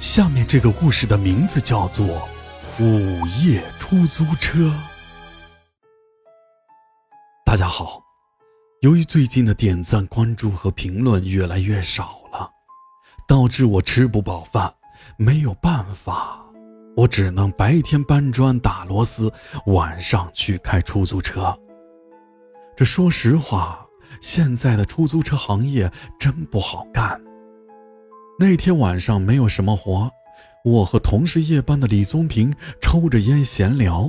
下面这个故事的名字叫做《午夜出租车》。大家好，由于最近的点赞、关注和评论越来越少了，导致我吃不饱饭，没有办法，我只能白天搬砖打螺丝，晚上去开出租车。这说实话，现在的出租车行业真不好干。那天晚上没有什么活，我和同事夜班的李宗平抽着烟闲聊，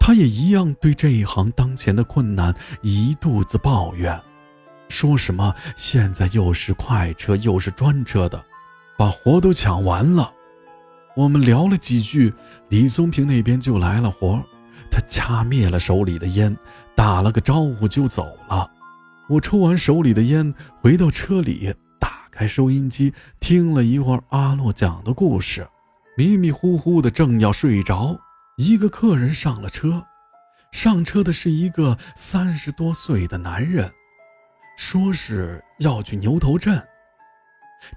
他也一样对这一行当前的困难一肚子抱怨，说什么现在又是快车又是专车的，把活都抢完了。我们聊了几句，李宗平那边就来了活，他掐灭了手里的烟，打了个招呼就走了。我抽完手里的烟，回到车里。开收音机听了一会儿阿洛讲的故事，迷迷糊糊的正要睡着，一个客人上了车。上车的是一个三十多岁的男人，说是要去牛头镇。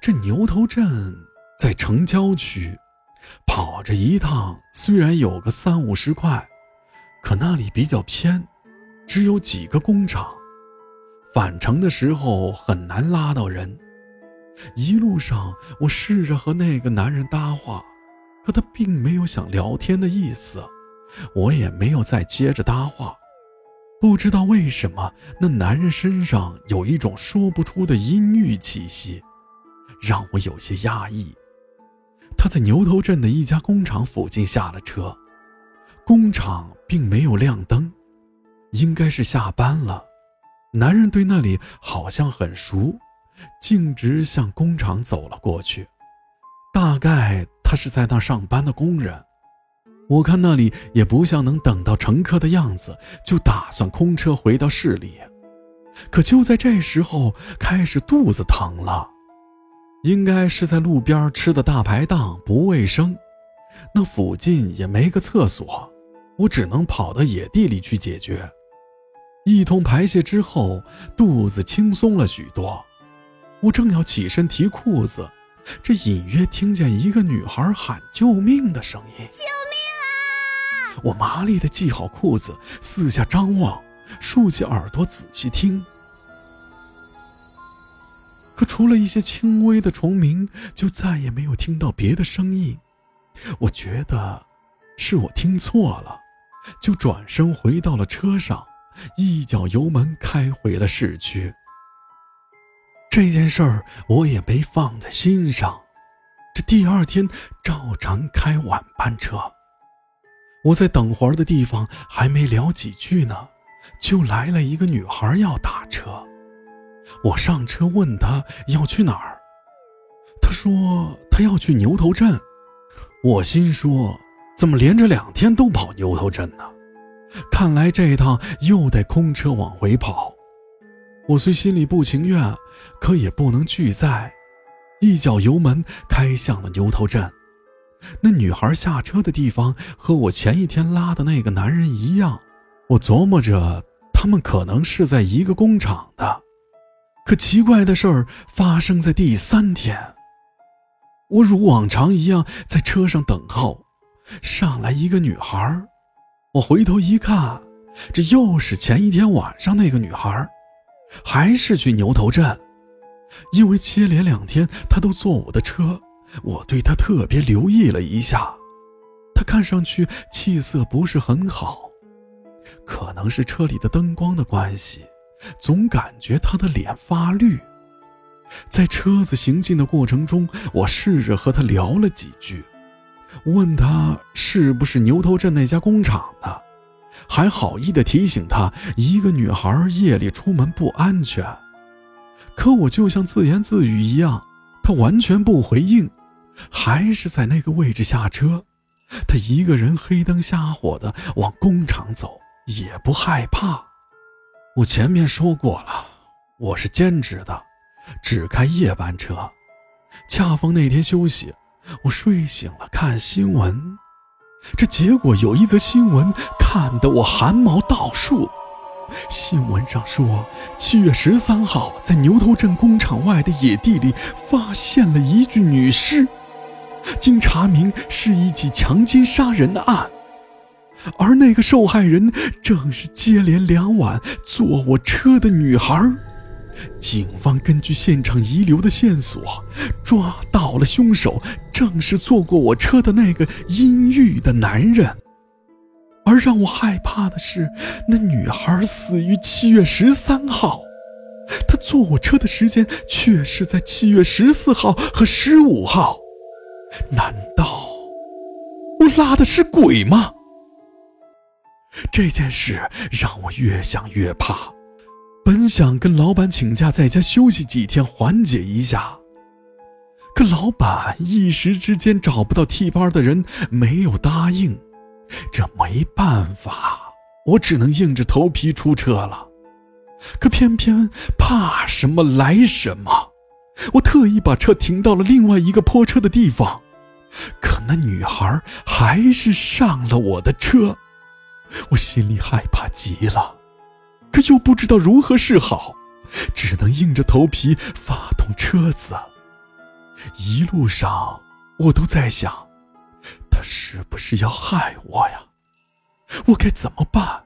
这牛头镇在城郊区，跑这一趟虽然有个三五十块，可那里比较偏，只有几个工厂，返程的时候很难拉到人。一路上，我试着和那个男人搭话，可他并没有想聊天的意思，我也没有再接着搭话。不知道为什么，那男人身上有一种说不出的阴郁气息，让我有些压抑。他在牛头镇的一家工厂附近下了车，工厂并没有亮灯，应该是下班了。男人对那里好像很熟。径直向工厂走了过去，大概他是在那上班的工人。我看那里也不像能等到乘客的样子，就打算空车回到市里。可就在这时候，开始肚子疼了，应该是在路边吃的大排档不卫生，那附近也没个厕所，我只能跑到野地里去解决。一通排泄之后，肚子轻松了许多。我正要起身提裤子，这隐约听见一个女孩喊救命的声音。救命啊！我麻利地系好裤子，四下张望，竖起耳朵仔细听。可除了一些轻微的虫鸣，就再也没有听到别的声音。我觉得是我听错了，就转身回到了车上，一脚油门开回了市区。这件事儿我也没放在心上，这第二天照常开晚班车。我在等活儿的地方还没聊几句呢，就来了一个女孩要打车。我上车问她要去哪儿，她说她要去牛头镇。我心说怎么连着两天都跑牛头镇呢？看来这趟又得空车往回跑。我虽心里不情愿，可也不能拒载，一脚油门开向了牛头镇。那女孩下车的地方和我前一天拉的那个男人一样，我琢磨着他们可能是在一个工厂的。可奇怪的事儿发生在第三天，我如往常一样在车上等候，上来一个女孩，我回头一看，这又是前一天晚上那个女孩。还是去牛头镇，因为接连两天他都坐我的车，我对他特别留意了一下。他看上去气色不是很好，可能是车里的灯光的关系，总感觉他的脸发绿。在车子行进的过程中，我试着和他聊了几句，问他是不是牛头镇那家工厂的。还好意的提醒他，一个女孩夜里出门不安全。可我就像自言自语一样，他完全不回应，还是在那个位置下车。他一个人黑灯瞎火的往工厂走，也不害怕。我前面说过了，我是兼职的，只开夜班车。恰逢那天休息，我睡醒了看新闻。这结果有一则新闻看得我汗毛倒竖。新闻上说，七月十三号在牛头镇工厂外的野地里发现了一具女尸，经查明是一起强奸杀人的案，而那个受害人正是接连两晚坐我车的女孩。警方根据现场遗留的线索，抓到了凶手，正是坐过我车的那个阴郁的男人。而让我害怕的是，那女孩死于七月十三号，她坐我车的时间却是在七月十四号和十五号。难道我拉的是鬼吗？这件事让我越想越怕。本想跟老板请假在家休息几天缓解一下，可老板一时之间找不到替班的人，没有答应。这没办法，我只能硬着头皮出车了。可偏偏怕什么来什么，我特意把车停到了另外一个泊车的地方。可那女孩还是上了我的车，我心里害怕极了，可又不知道如何是好，只能硬着头皮发动车子。一路上我都在想。他是不是要害我呀？我该怎么办？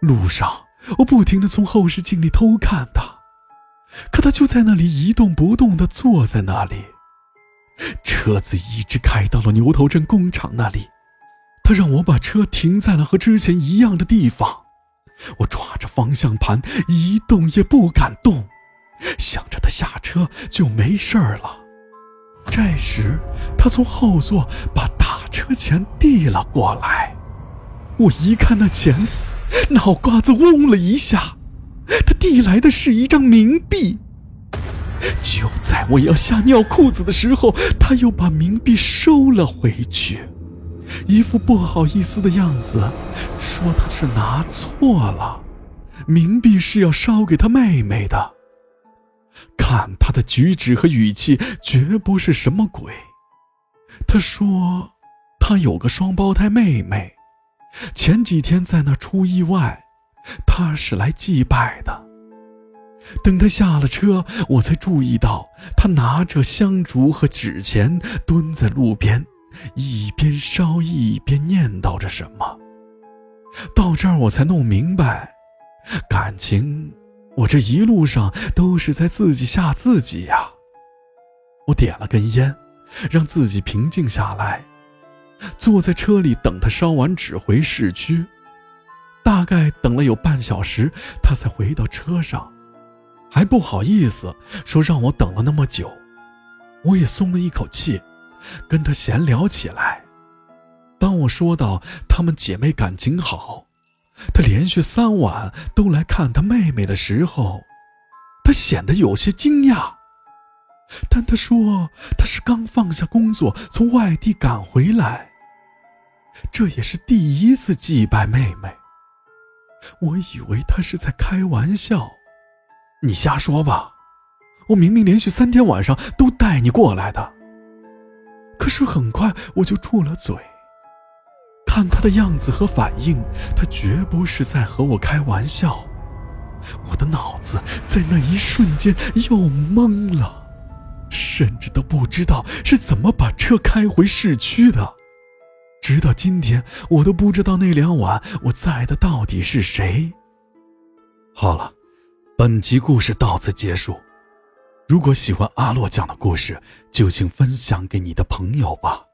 路上我不停的从后视镜里偷看他，可他就在那里一动不动的坐在那里。车子一直开到了牛头镇工厂那里，他让我把车停在了和之前一样的地方。我抓着方向盘一动也不敢动，想着他下车就没事了。这时，他从后座把打车钱递了过来。我一看那钱，脑瓜子嗡了一下。他递来的是一张冥币。就在我要吓尿裤子的时候，他又把冥币收了回去，一副不好意思的样子，说他是拿错了，冥币是要烧给他妹妹的。看他的举止和语气，绝不是什么鬼。他说，他有个双胞胎妹妹，前几天在那出意外，他是来祭拜的。等他下了车，我才注意到他拿着香烛和纸钱蹲在路边，一边烧一边念叨着什么。到这儿我才弄明白，感情。我这一路上都是在自己吓自己呀。我点了根烟，让自己平静下来，坐在车里等他烧完纸回市区。大概等了有半小时，他才回到车上，还不好意思说让我等了那么久。我也松了一口气，跟他闲聊起来。当我说到她们姐妹感情好。他连续三晚都来看他妹妹的时候，他显得有些惊讶。但他说他是刚放下工作从外地赶回来，这也是第一次祭拜妹妹。我以为他是在开玩笑，你瞎说吧，我明明连续三天晚上都带你过来的。可是很快我就住了嘴。看他的样子和反应，他绝不是在和我开玩笑。我的脑子在那一瞬间又懵了，甚至都不知道是怎么把车开回市区的。直到今天，我都不知道那两晚我在的到底是谁。好了，本集故事到此结束。如果喜欢阿洛讲的故事，就请分享给你的朋友吧。